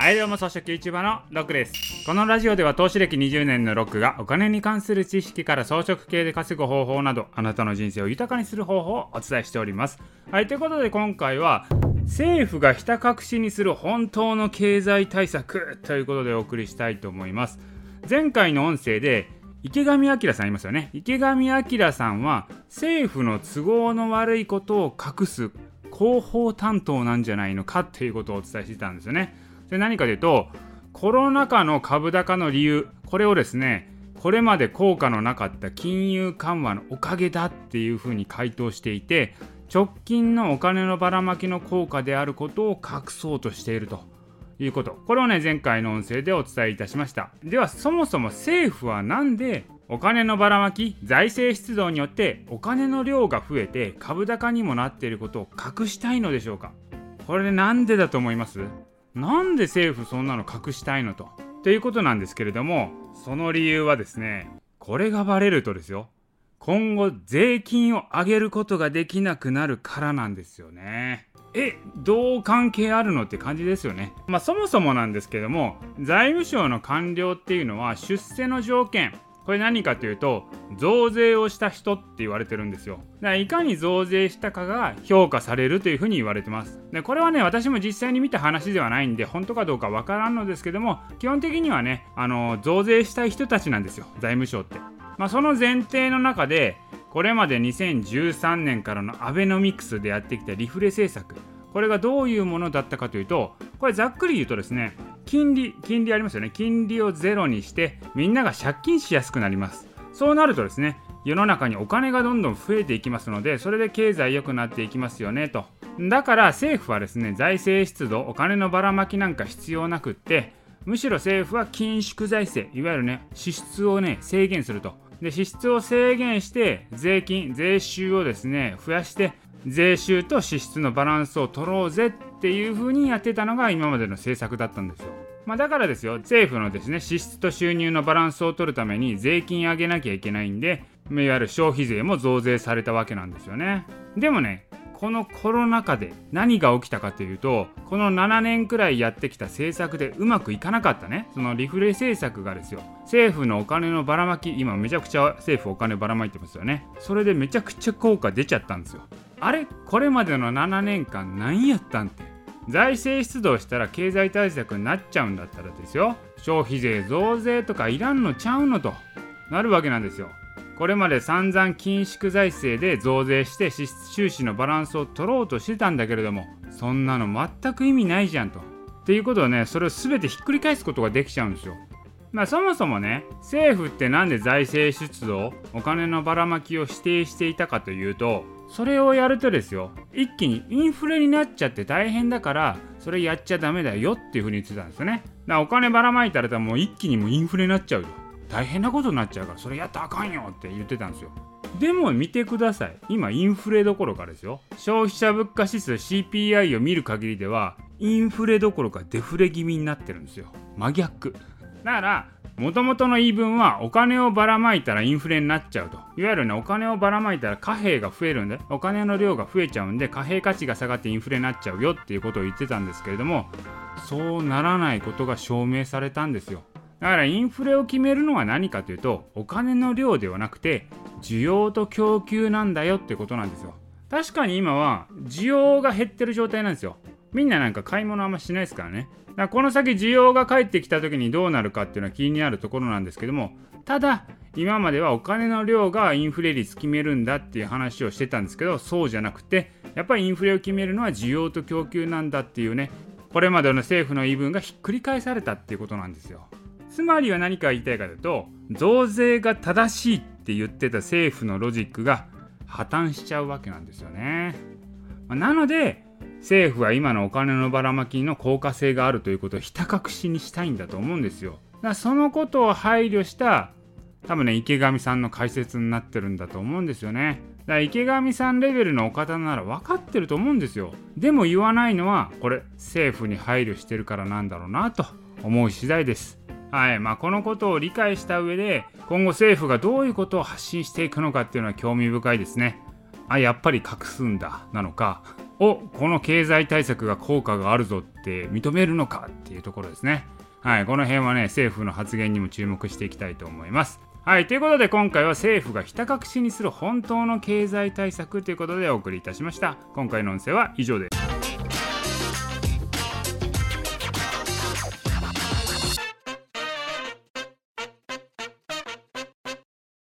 はいどうも草食 YouTuber のロックです。このラジオでは投資歴20年のロックがお金に関する知識から装飾系で稼ぐ方法などあなたの人生を豊かにする方法をお伝えしております。はいということで今回は政府がひた隠しにする本当の経済対策ということでお送りしたいと思います。前回の音声で池上彰さんいますよね。池上彰さんは政府の都合の悪いことを隠す広報担当なんじゃないのかっていうことをお伝えしてたんですよね。で何かというとコロナ禍の株高の理由これをですねこれまで効果のなかった金融緩和のおかげだっていうふうに回答していて直近のお金のばらまきの効果であることを隠そうとしていると。いうこと。これをね前回の音声でお伝えいたしました。ではそもそも政府は何でお金のばらまき財政出動によってお金の量が増えて株高にもなっていることを隠したいのでしょうか？これでなんでだと思います？なんで政府そんなの隠したいのと。ということなんですけれども、その理由はですね、これがバレるとですよ、今後税金を上げることができなくなるからなんですよね。え、どう関係あるのって感じですよね。まあそもそもなんですけども、財務省の官僚っていうのは出世の条件、これ何かというと増税をした人って言われてるんですよ。だからいかに増税したかが評価されるというふうに言われてます。でこれはね私も実際に見た話ではないんで本当かどうかわからんのですけども基本的にはねあの増税したい人たちなんですよ財務省って。まあその前提の中でこれまで2013年からのアベノミクスでやってきたリフレ政策。これがどういうものだったかというとこれざっくり言うとですね金利金利ありますよね。金利をゼロにしてみんなが借金しやすくなります。そうなるとですね世の中にお金がどんどん増えていきますのでそれで経済良くなっていきますよねと。だから政府はですね財政出動お金のばらまきなんか必要なくってむしろ政府は緊縮財政いわゆるね支出をね制限すると。で支出を制限して税金税収をですね増やして税収と支出のバランスを取ろうぜっていう風にやってたのが今までの政策だったんですよ。まあ、だからですよ政府のですね支出と収入のバランスを取るために税金上げなきゃいけないんでいわゆる消費税も増税されたわけなんですよね。でもねこのコロナ禍で何が起きたかというとこの7年くらいやってきた政策でうまくいかなかったね。そのリフレ政策がですよ政府のお金のばらまき今めちゃくちゃ政府お金ばらまいてますよね。それでめちゃくちゃ効果出ちゃったんですよ。あれ？これまでの7年間何やったんって。財政出動したら経済対策になっちゃうんだったらですよ。消費税増税とかいらんのちゃうのとなるわけなんですよ。これまで散々緊縮財政で増税して支出収支のバランスを取ろうとしてたんだけれどもそんなの全く意味ないじゃんと。っていうことはねそれを全てひっくり返すことができちゃうんですよ。まあそもそもね政府って何で財政出動お金のばらまきを指定していたかというとそれをやるとですよ一気にインフレになっちゃって大変だからそれやっちゃダメだよっていうふうに言ってたんですよね。だからお金ばらまいたらもう一気にもうインフレになっちゃうよ。大変なことになっちゃうからそれやったらあかんよって言ってたんですよ。でも見てください。今インフレどころかですよ。消費者物価指数 CPI を見る限りではインフレどころかデフレ気味になってるんですよ。真逆。だからもともとの言い分はお金をばらまいたらインフレになっちゃうと。いわゆるねお金をばらまいたら貨幣が増えるんでお金の量が増えちゃうんで貨幣価値が下がってインフレになっちゃうよっていうことを言ってたんですけれどもそうならないことが証明されたんですよ。だからインフレを決めるのは何かというとお金の量ではなくて需要と供給なんだよってことなんですよ。確かに今は需要が減ってる状態なんですよ。みんななんか買い物あんましないですからね。だからこの先需要が返ってきた時にどうなるかっていうのは気になるところなんですけどもただ今まではお金の量がインフレ率決めるんだっていう話をしてたんですけどそうじゃなくてやっぱりインフレを決めるのは需要と供給なんだっていうねこれまでの政府の言い分がひっくり返されたっていうことなんですよ。つまりは何か言いたいかというと増税が正しいって言ってた政府のロジックが破綻しちゃうわけなんですよね。まあなので政府は今のお金のばらまきの効果性があるということをひた隠しにしたいんだと思うんですよ。だそのことを配慮した多分ね池上さんの解説になってるんだと思うんですよね。だから池上さんレベルのお方なら分かってると思うんですよ。でも言わないのはこれ政府に配慮してるからなんだろうなと思う次第です。はいまあ、このことを理解した上で今後政府がどういうことを発信していくのかっていうのは興味深いですね。あやっぱり隠すんだなのかおこの経済対策が効果があるぞって認めるのかっていうところですね。はい、この辺はね政府の発言にも注目していきたいと思います。はい、ということで今回は政府がひた隠しにする本当の経済対策ということでお送りいたしました。今回の音声は以上です。